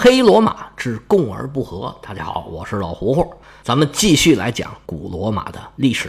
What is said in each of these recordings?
黑罗马之共而不和。大家好，我是老胡胡，咱们继续来讲古罗马的历史。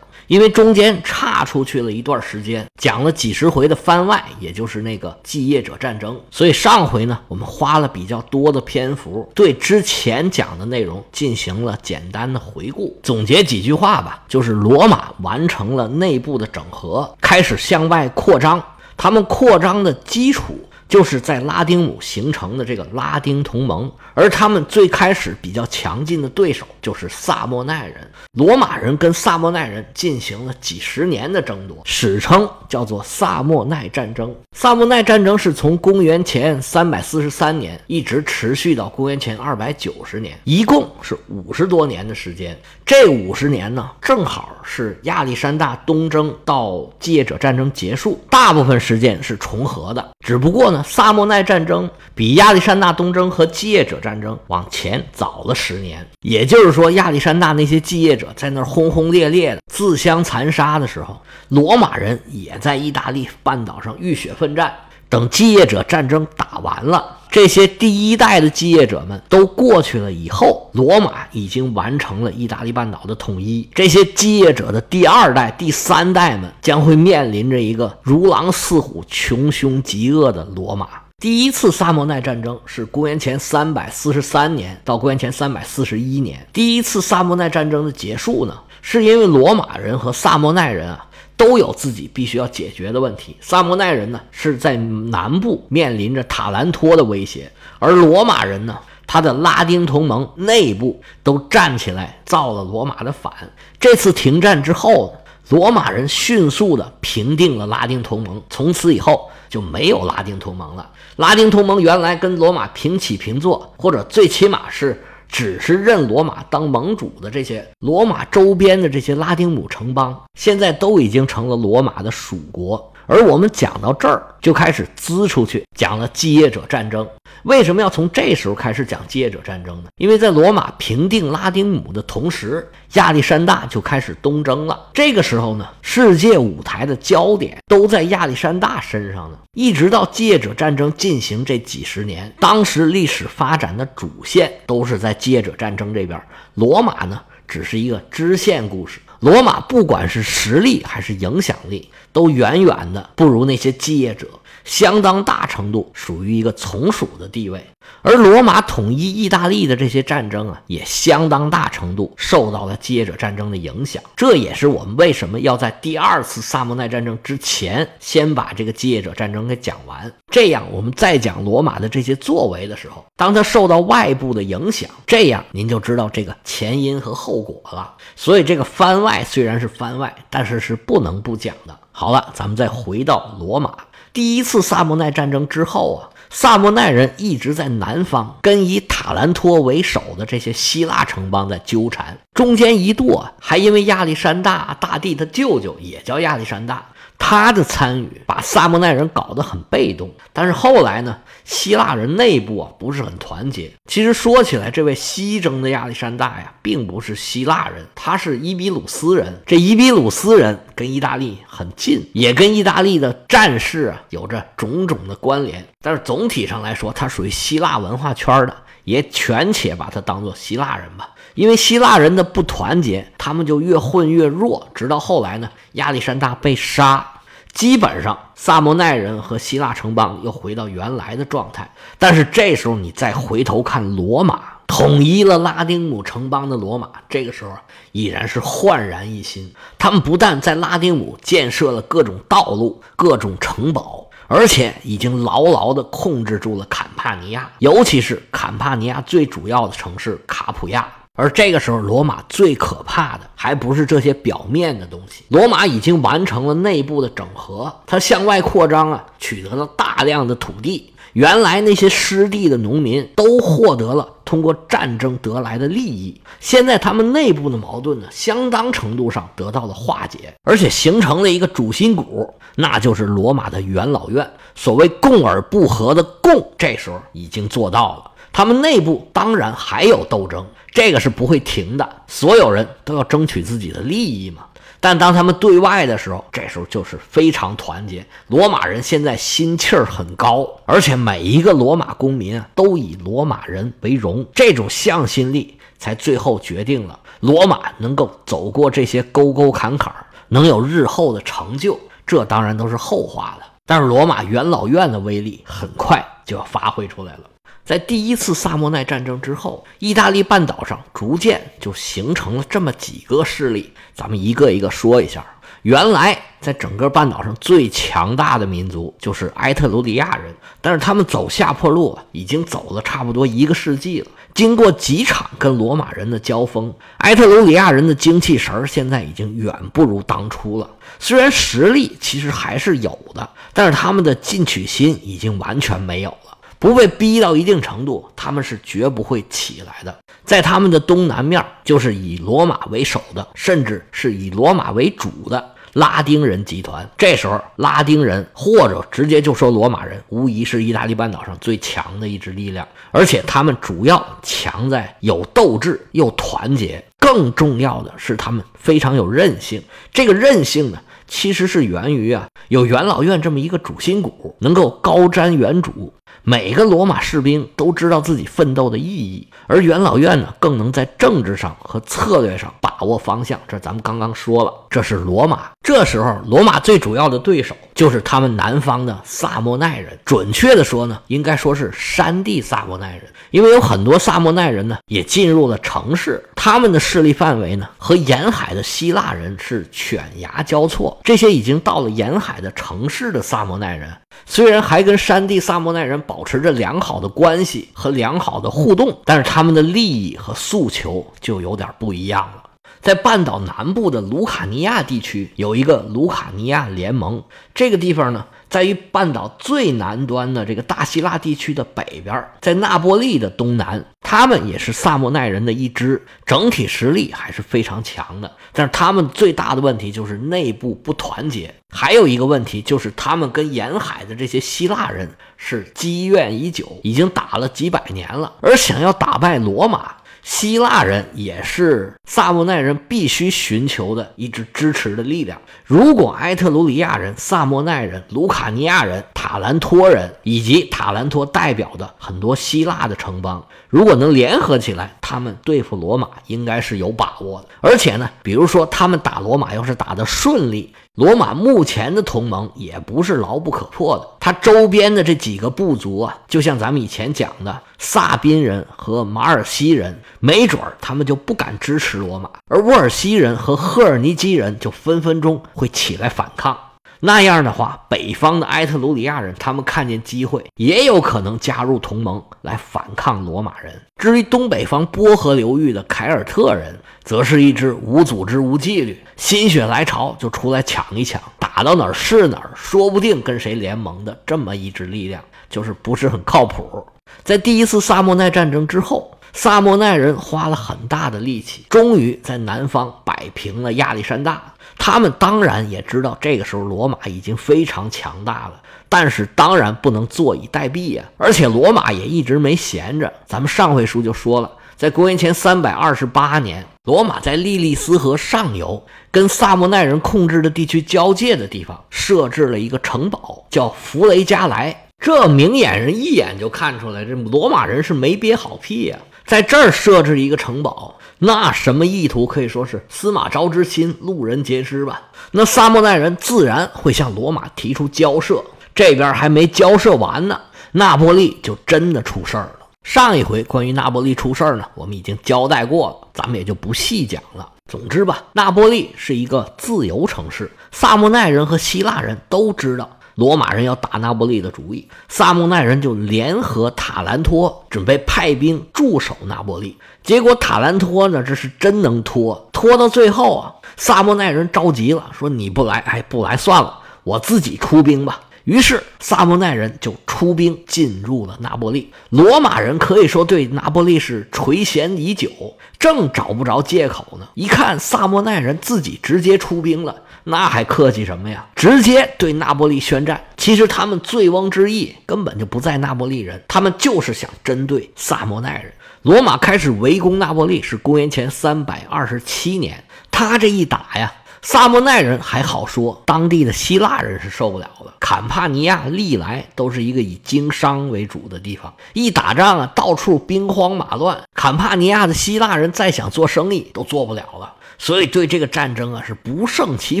因为中间差出去了一段时间，讲了几十回的番外，也就是那个继业者战争，所以上回呢，我们花了比较多的篇幅对之前讲的内容进行了简单的回顾，总结几句话吧，就是罗马完成了内部的整合，开始向外扩张，他们扩张的基础。就是在拉丁姆形成的这个拉丁同盟，而他们最开始比较强劲的对手就是萨莫奈人。罗马人跟萨莫奈人进行了几十年的争夺，史称叫做萨莫奈战争。萨莫奈战争是从公元前三百四十三年一直持续到公元前二百九十年，一共是五十多年的时间。这五十年呢，正好是亚历山大东征到继业者战争结束，大部分时间是重合的。只不过萨莫奈战争比亚历山大东征和继业者战争往前早了十年，也就是说，亚历山大那些继业者在那儿轰轰烈烈的自相残杀的时候，罗马人也在意大利半岛上浴血奋战。等继业者战争打完了，这些第一代的继业者们都过去了以后，罗马已经完成了意大利半岛的统一。这些继业者的第二代、第三代们将会面临着一个如狼似虎、穷凶极恶的罗马。第一次萨莫奈战争是公元前三百四十三年到公元前三百四十一年。第一次萨莫奈战争的结束呢，是因为罗马人和萨莫奈人啊。都有自己必须要解决的问题。萨莫奈人呢是在南部面临着塔兰托的威胁，而罗马人呢，他的拉丁同盟内部都站起来造了罗马的反。这次停战之后，罗马人迅速的平定了拉丁同盟，从此以后就没有拉丁同盟了。拉丁同盟原来跟罗马平起平坐，或者最起码是。只是认罗马当盟主的这些罗马周边的这些拉丁姆城邦，现在都已经成了罗马的属国。而我们讲到这儿，就开始滋出去，讲了继业者战争。为什么要从这时候开始讲继业者战争呢？因为在罗马平定拉丁姆的同时，亚历山大就开始东征了。这个时候呢，世界舞台的焦点都在亚历山大身上呢。一直到继业者战争进行这几十年，当时历史发展的主线都是在继业者战争这边，罗马呢只是一个支线故事。罗马不管是实力还是影响力，都远远的不如那些继业者。相当大程度属于一个从属的地位，而罗马统一意大利的这些战争啊，也相当大程度受到了继业者战争的影响。这也是我们为什么要在第二次萨莫奈战争之前先把这个继业者战争给讲完，这样我们再讲罗马的这些作为的时候，当他受到外部的影响，这样您就知道这个前因和后果了。所以这个番外虽然是番外，但是是不能不讲的。好了，咱们再回到罗马。第一次萨莫奈战争之后啊，萨莫奈人一直在南方跟以塔兰托为首的这些希腊城邦在纠缠，中间一度啊，还因为亚历山大大帝他舅舅也叫亚历山大。他的参与把萨莫奈人搞得很被动，但是后来呢，希腊人内部啊不是很团结。其实说起来，这位西征的亚历山大呀，并不是希腊人，他是伊比鲁斯人。这伊比鲁斯人跟意大利很近，也跟意大利的战事啊有着种种的关联。但是总体上来说，他属于希腊文化圈的，也权且把他当做希腊人吧。因为希腊人的不团结，他们就越混越弱，直到后来呢，亚历山大被杀。基本上，萨莫奈人和希腊城邦又回到原来的状态。但是这时候，你再回头看罗马统一了拉丁姆城邦的罗马，这个时候已然是焕然一新。他们不但在拉丁姆建设了各种道路、各种城堡，而且已经牢牢地控制住了坎帕尼亚，尤其是坎帕尼亚最主要的城市卡普亚。而这个时候，罗马最可怕的还不是这些表面的东西。罗马已经完成了内部的整合，它向外扩张啊，取得了大量的土地。原来那些失地的农民都获得了通过战争得来的利益。现在他们内部的矛盾呢，相当程度上得到了化解，而且形成了一个主心骨，那就是罗马的元老院。所谓共而不和的共，这时候已经做到了。他们内部当然还有斗争。这个是不会停的，所有人都要争取自己的利益嘛。但当他们对外的时候，这时候就是非常团结。罗马人现在心气儿很高，而且每一个罗马公民啊都以罗马人为荣，这种向心力才最后决定了罗马能够走过这些沟沟坎坎，能有日后的成就。这当然都是后话了。但是罗马元老院的威力很快就要发挥出来了。在第一次萨莫奈战争之后，意大利半岛上逐渐就形成了这么几个势力，咱们一个一个说一下。原来在整个半岛上最强大的民族就是埃特鲁里亚人，但是他们走下坡路，已经走了差不多一个世纪了。经过几场跟罗马人的交锋，埃特鲁里亚人的精气神现在已经远不如当初了。虽然实力其实还是有的，但是他们的进取心已经完全没有了。不被逼到一定程度，他们是绝不会起来的。在他们的东南面，就是以罗马为首的，甚至是以罗马为主的拉丁人集团。这时候，拉丁人或者直接就说罗马人，无疑是意大利半岛上最强的一支力量。而且他们主要强在有斗志又团结，更重要的是他们非常有韧性。这个韧性呢？其实是源于啊，有元老院这么一个主心骨，能够高瞻远瞩。每个罗马士兵都知道自己奋斗的意义，而元老院呢，更能在政治上和策略上把握方向。这咱们刚刚说了，这是罗马。这时候，罗马最主要的对手就是他们南方的萨莫奈人。准确的说呢，应该说是山地萨莫奈人，因为有很多萨莫奈人呢也进入了城市，他们的势力范围呢和沿海的希腊人是犬牙交错。这些已经到了沿海的城市的萨摩奈人。虽然还跟山地萨摩奈人保持着良好的关系和良好的互动，但是他们的利益和诉求就有点不一样了。在半岛南部的卢卡尼亚地区有一个卢卡尼亚联盟，这个地方呢。在于半岛最南端的这个大希腊地区的北边，在那波利的东南，他们也是萨莫奈人的一支，整体实力还是非常强的。但是他们最大的问题就是内部不团结，还有一个问题就是他们跟沿海的这些希腊人是积怨已久，已经打了几百年了，而想要打败罗马。希腊人也是萨莫奈人必须寻求的一支支持的力量。如果埃特鲁里亚人、萨莫奈人、卢卡尼亚人、塔兰托人以及塔兰托代表的很多希腊的城邦，如果能联合起来，他们对付罗马应该是有把握的。而且呢，比如说他们打罗马要是打得顺利。罗马目前的同盟也不是牢不可破的，它周边的这几个部族啊，就像咱们以前讲的萨宾人和马尔西人，没准儿他们就不敢支持罗马，而沃尔西人和赫尔尼基人就分分钟会起来反抗。那样的话，北方的埃特鲁里亚人他们看见机会，也有可能加入同盟来反抗罗马人。至于东北方波河流域的凯尔特人，则是一支无组织、无纪律，心血来潮就出来抢一抢，打到哪儿是哪儿，说不定跟谁联盟的这么一支力量，就是不是很靠谱。在第一次萨莫奈战争之后，萨莫奈人花了很大的力气，终于在南方摆平了亚历山大。他们当然也知道，这个时候罗马已经非常强大了，但是当然不能坐以待毙呀。而且罗马也一直没闲着，咱们上回书就说了。在公元前三百二十八年，罗马在利利斯河上游跟萨莫奈人控制的地区交界的地方设置了一个城堡，叫弗雷加莱。这明眼人一眼就看出来，这罗马人是没憋好屁呀，在这儿设置一个城堡，那什么意图可以说是司马昭之心，路人皆知吧？那萨莫奈人自然会向罗马提出交涉，这边还没交涉完呢，那波利就真的出事儿了。上一回关于那波利出事儿呢，我们已经交代过了，咱们也就不细讲了。总之吧，那波利是一个自由城市，萨莫奈人和希腊人都知道罗马人要打那波利的主意，萨莫奈人就联合塔兰托，准备派兵驻守那波利。结果塔兰托呢，这是真能拖，拖到最后啊，萨莫奈人着急了，说你不来，哎，不来算了，我自己出兵吧。于是，萨莫奈人就出兵进入了那波利。罗马人可以说对那波利是垂涎已久，正找不着借口呢。一看萨莫奈人自己直接出兵了，那还客气什么呀？直接对那波利宣战。其实他们醉翁之意根本就不在那波利人，他们就是想针对萨莫奈人。罗马开始围攻那波利是公元前三百二十七年，他这一打呀。萨莫奈人还好说，当地的希腊人是受不了了。坎帕尼亚历来都是一个以经商为主的地方，一打仗啊，到处兵荒马乱。坎帕尼亚的希腊人再想做生意都做不了了，所以对这个战争啊是不胜其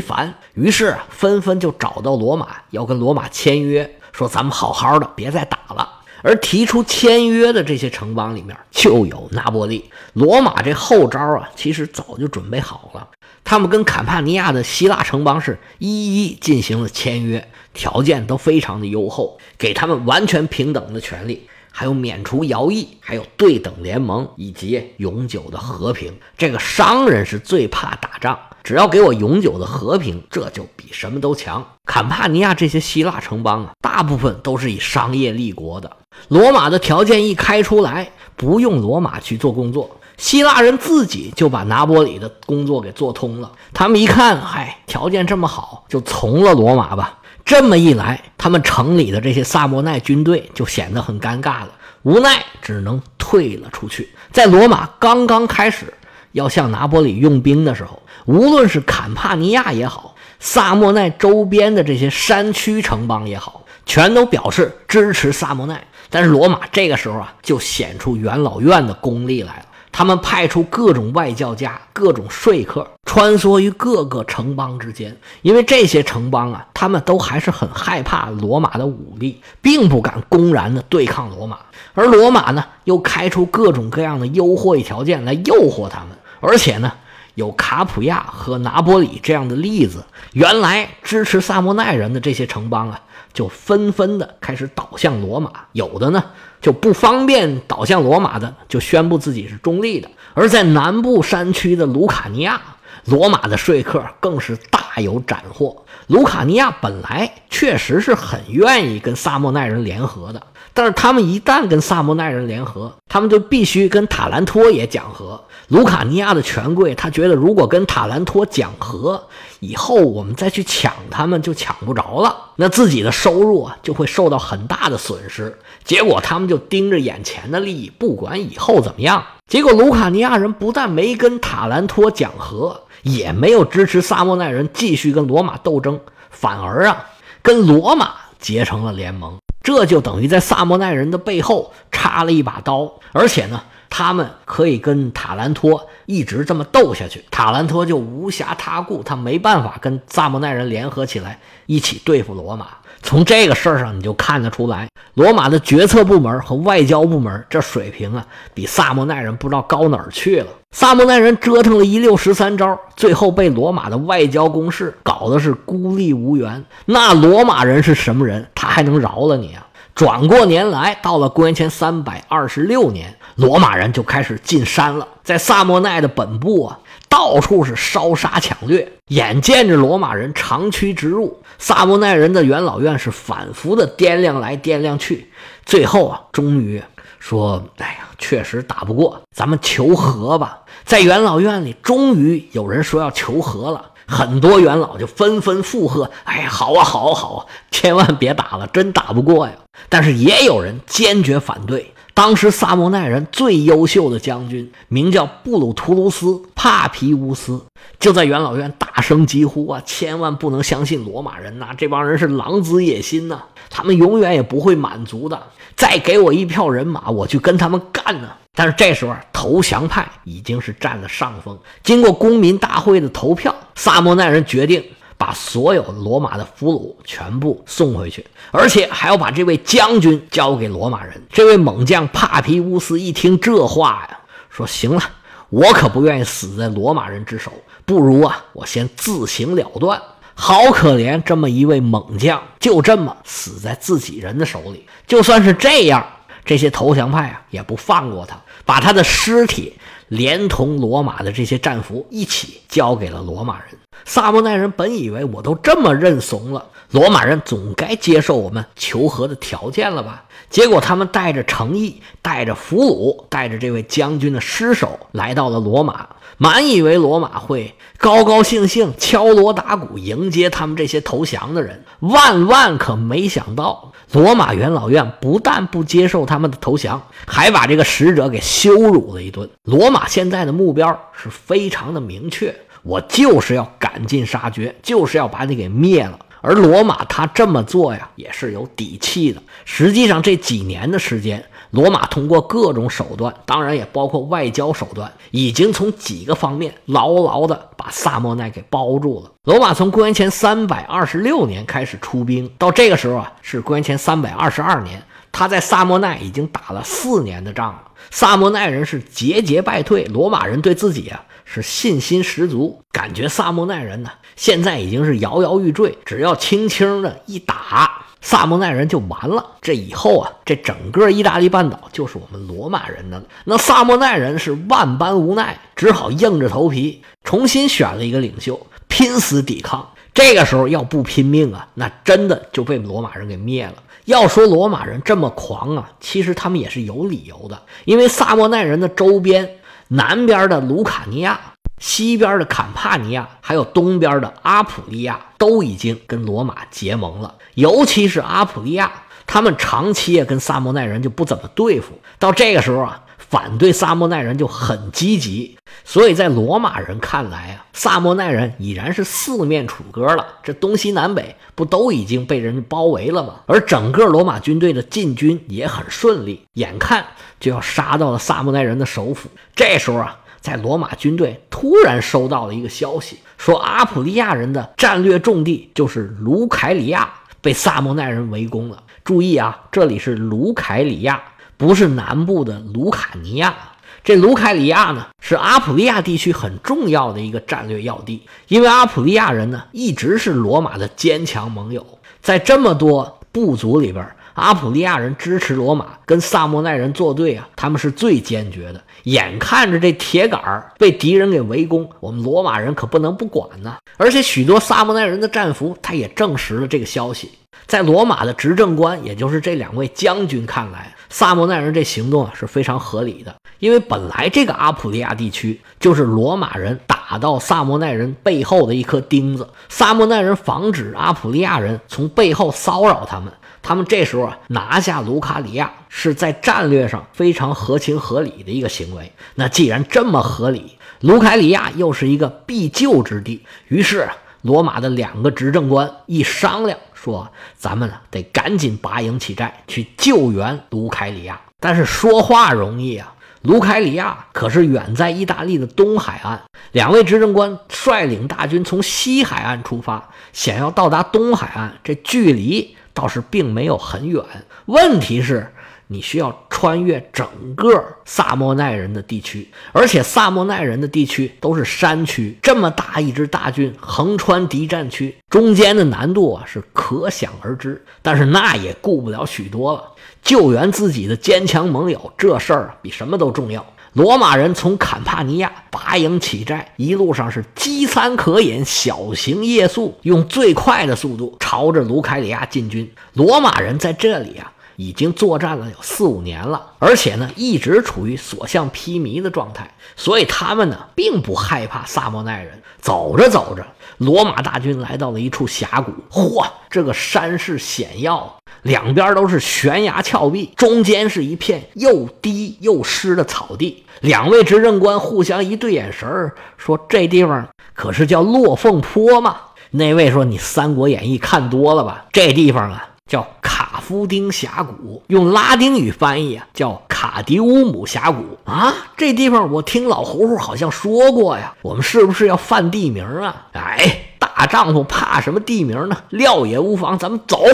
烦。于是，纷纷就找到罗马，要跟罗马签约，说咱们好好的，别再打了。而提出签约的这些城邦里面，就有拿波利。罗马这后招啊，其实早就准备好了。他们跟坎帕尼亚的希腊城邦是一一进行了签约，条件都非常的优厚，给他们完全平等的权利，还有免除徭役，还有对等联盟以及永久的和平。这个商人是最怕打仗，只要给我永久的和平，这就比什么都强。坎帕尼亚这些希腊城邦啊，大部分都是以商业立国的。罗马的条件一开出来，不用罗马去做工作。希腊人自己就把拿波里的工作给做通了。他们一看，嗨，条件这么好，就从了罗马吧。这么一来，他们城里的这些萨莫奈军队就显得很尴尬了，无奈只能退了出去。在罗马刚刚开始要向拿波里用兵的时候，无论是坎帕尼亚也好，萨莫奈周边的这些山区城邦也好，全都表示支持萨莫奈。但是罗马这个时候啊，就显出元老院的功力来了。他们派出各种外交家、各种说客，穿梭于各个城邦之间。因为这些城邦啊，他们都还是很害怕罗马的武力，并不敢公然的对抗罗马。而罗马呢，又开出各种各样的优惠条件来诱惑他们。而且呢，有卡普亚和拿波里这样的例子，原来支持萨莫奈人的这些城邦啊，就纷纷的开始倒向罗马。有的呢。就不方便倒向罗马的，就宣布自己是中立的。而在南部山区的卢卡尼亚，罗马的说客更是大有斩获。卢卡尼亚本来确实是很愿意跟萨莫奈人联合的，但是他们一旦跟萨莫奈人联合，他们就必须跟塔兰托也讲和。卢卡尼亚的权贵他觉得，如果跟塔兰托讲和，以后我们再去抢他们就抢不着了，那自己的收入啊就会受到很大的损失。结果他们就盯着眼前的利益，不管以后怎么样。结果卢卡尼亚人不但没跟塔兰托讲和，也没有支持萨莫奈人继续跟罗马斗争，反而啊跟罗马结成了联盟。这就等于在萨莫奈人的背后插了一把刀，而且呢，他们可以跟塔兰托一直这么斗下去，塔兰托就无暇他顾，他没办法跟萨莫奈人联合起来一起对付罗马。从这个事儿上，你就看得出来，罗马的决策部门和外交部门这水平啊，比萨莫奈人不知道高哪儿去了。萨莫奈人折腾了一六十三招，最后被罗马的外交攻势搞得是孤立无援。那罗马人是什么人？他还能饶了你啊？转过年来，到了公元前三百二十六年，罗马人就开始进山了，在萨莫奈的本部啊。到处是烧杀抢掠，眼见着罗马人长驱直入，萨莫奈人的元老院是反复的掂量来掂量去，最后啊，终于说：“哎呀，确实打不过，咱们求和吧。”在元老院里，终于有人说要求和了，很多元老就纷纷附和：“哎，好啊，好啊，好啊，千万别打了，真打不过呀。”但是也有人坚决反对。当时萨莫奈人最优秀的将军名叫布鲁图卢斯·帕皮乌斯，就在元老院大声疾呼啊：“千万不能相信罗马人呐！这帮人是狼子野心呐！他们永远也不会满足的。再给我一票人马，我去跟他们干呢！”但是这时候，投降派已经是占了上风。经过公民大会的投票，萨莫奈人决定。把所有罗马的俘虏全部送回去，而且还要把这位将军交给罗马人。这位猛将帕皮乌斯一听这话呀，说：“行了，我可不愿意死在罗马人之手，不如啊，我先自行了断。”好可怜，这么一位猛将，就这么死在自己人的手里。就算是这样，这些投降派啊，也不放过他，把他的尸体连同罗马的这些战俘一起交给了罗马人。萨莫奈人本以为我都这么认怂了，罗马人总该接受我们求和的条件了吧？结果他们带着诚意，带着俘虏，带着这位将军的尸首来到了罗马，满以为罗马会高高兴兴敲锣打鼓迎接他们这些投降的人，万万可没想到，罗马元老院不但不接受他们的投降，还把这个使者给羞辱了一顿。罗马现在的目标是非常的明确。我就是要赶尽杀绝，就是要把你给灭了。而罗马他这么做呀，也是有底气的。实际上这几年的时间，罗马通过各种手段，当然也包括外交手段，已经从几个方面牢牢的把萨莫奈给包住了。罗马从公元前三百二十六年开始出兵，到这个时候啊，是公元前三百二十二年，他在萨莫奈已经打了四年的仗了。萨莫奈人是节节败退，罗马人对自己啊。是信心十足，感觉萨莫奈人呢，现在已经是摇摇欲坠，只要轻轻的一打，萨莫奈人就完了。这以后啊，这整个意大利半岛就是我们罗马人的了。那萨莫奈人是万般无奈，只好硬着头皮重新选了一个领袖，拼死抵抗。这个时候要不拼命啊，那真的就被罗马人给灭了。要说罗马人这么狂啊，其实他们也是有理由的，因为萨莫奈人的周边。南边的卢卡尼亚，西边的坎帕尼亚，还有东边的阿普利亚，都已经跟罗马结盟了。尤其是阿普利亚，他们长期也跟萨莫奈人就不怎么对付。到这个时候啊，反对萨莫奈人就很积极。所以在罗马人看来啊，萨莫奈人已然是四面楚歌了。这东西南北不都已经被人包围了吗？而整个罗马军队的进军也很顺利，眼看就要杀到了萨莫奈人的首府。这时候啊，在罗马军队突然收到了一个消息，说阿普利亚人的战略重地就是卢凯里亚被萨莫奈人围攻了。注意啊，这里是卢凯里亚，不是南部的卢卡尼亚。这卢凯里亚呢，是阿普利亚地区很重要的一个战略要地，因为阿普利亚人呢一直是罗马的坚强盟友，在这么多部族里边，阿普利亚人支持罗马跟萨莫奈人作对啊，他们是最坚决的。眼看着这铁杆被敌人给围攻，我们罗马人可不能不管呢。而且许多萨莫奈人的战俘，他也证实了这个消息。在罗马的执政官，也就是这两位将军看来，萨莫奈人这行动啊是非常合理的。因为本来这个阿普利亚地区就是罗马人打到萨莫奈人背后的一颗钉子，萨莫奈人防止阿普利亚人从背后骚扰他们，他们这时候啊拿下卢卡里亚是在战略上非常合情合理的一个行为。那既然这么合理，卢卡里亚又是一个必救之地，于是罗马的两个执政官一商量。说咱们呢得赶紧拔营起寨去救援卢卡里亚，但是说话容易啊，卢凯里亚可是远在意大利的东海岸。两位执政官率领大军从西海岸出发，想要到达东海岸，这距离倒是并没有很远。问题是。你需要穿越整个萨莫奈人的地区，而且萨莫奈人的地区都是山区，这么大一支大军横穿敌占区，中间的难度啊是可想而知。但是那也顾不了许多了，救援自己的坚强盟友，这事儿比什么都重要。罗马人从坎帕尼亚拔营起寨，一路上是饥餐渴饮，小型夜宿，用最快的速度朝着卢凯里亚进军。罗马人在这里啊。已经作战了有四五年了，而且呢，一直处于所向披靡的状态，所以他们呢，并不害怕萨莫奈人。走着走着，罗马大军来到了一处峡谷，嚯，这个山势险要，两边都是悬崖峭壁，中间是一片又低又湿的草地。两位执政官互相一对眼神儿说：“这地方可是叫落凤坡吗？”那位说：“你《三国演义》看多了吧？这地方啊。”叫卡夫丁峡谷，用拉丁语翻译啊，叫卡迪乌姆峡谷啊。这地方我听老胡胡好像说过呀。我们是不是要犯地名啊？哎，大丈夫怕什么地名呢？料也无妨，咱们走。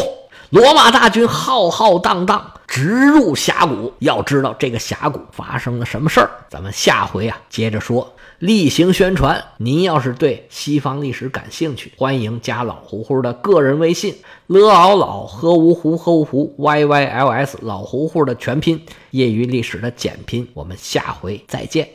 罗马大军浩浩荡荡直入峡谷。要知道这个峡谷发生了什么事儿，咱们下回啊接着说。例行宣传，您要是对西方历史感兴趣，欢迎加老胡胡的个人微信：l ao 老 h u 湖喝芜湖 y y l s 老胡胡的全拼，业余历史的简拼。我们下回再见。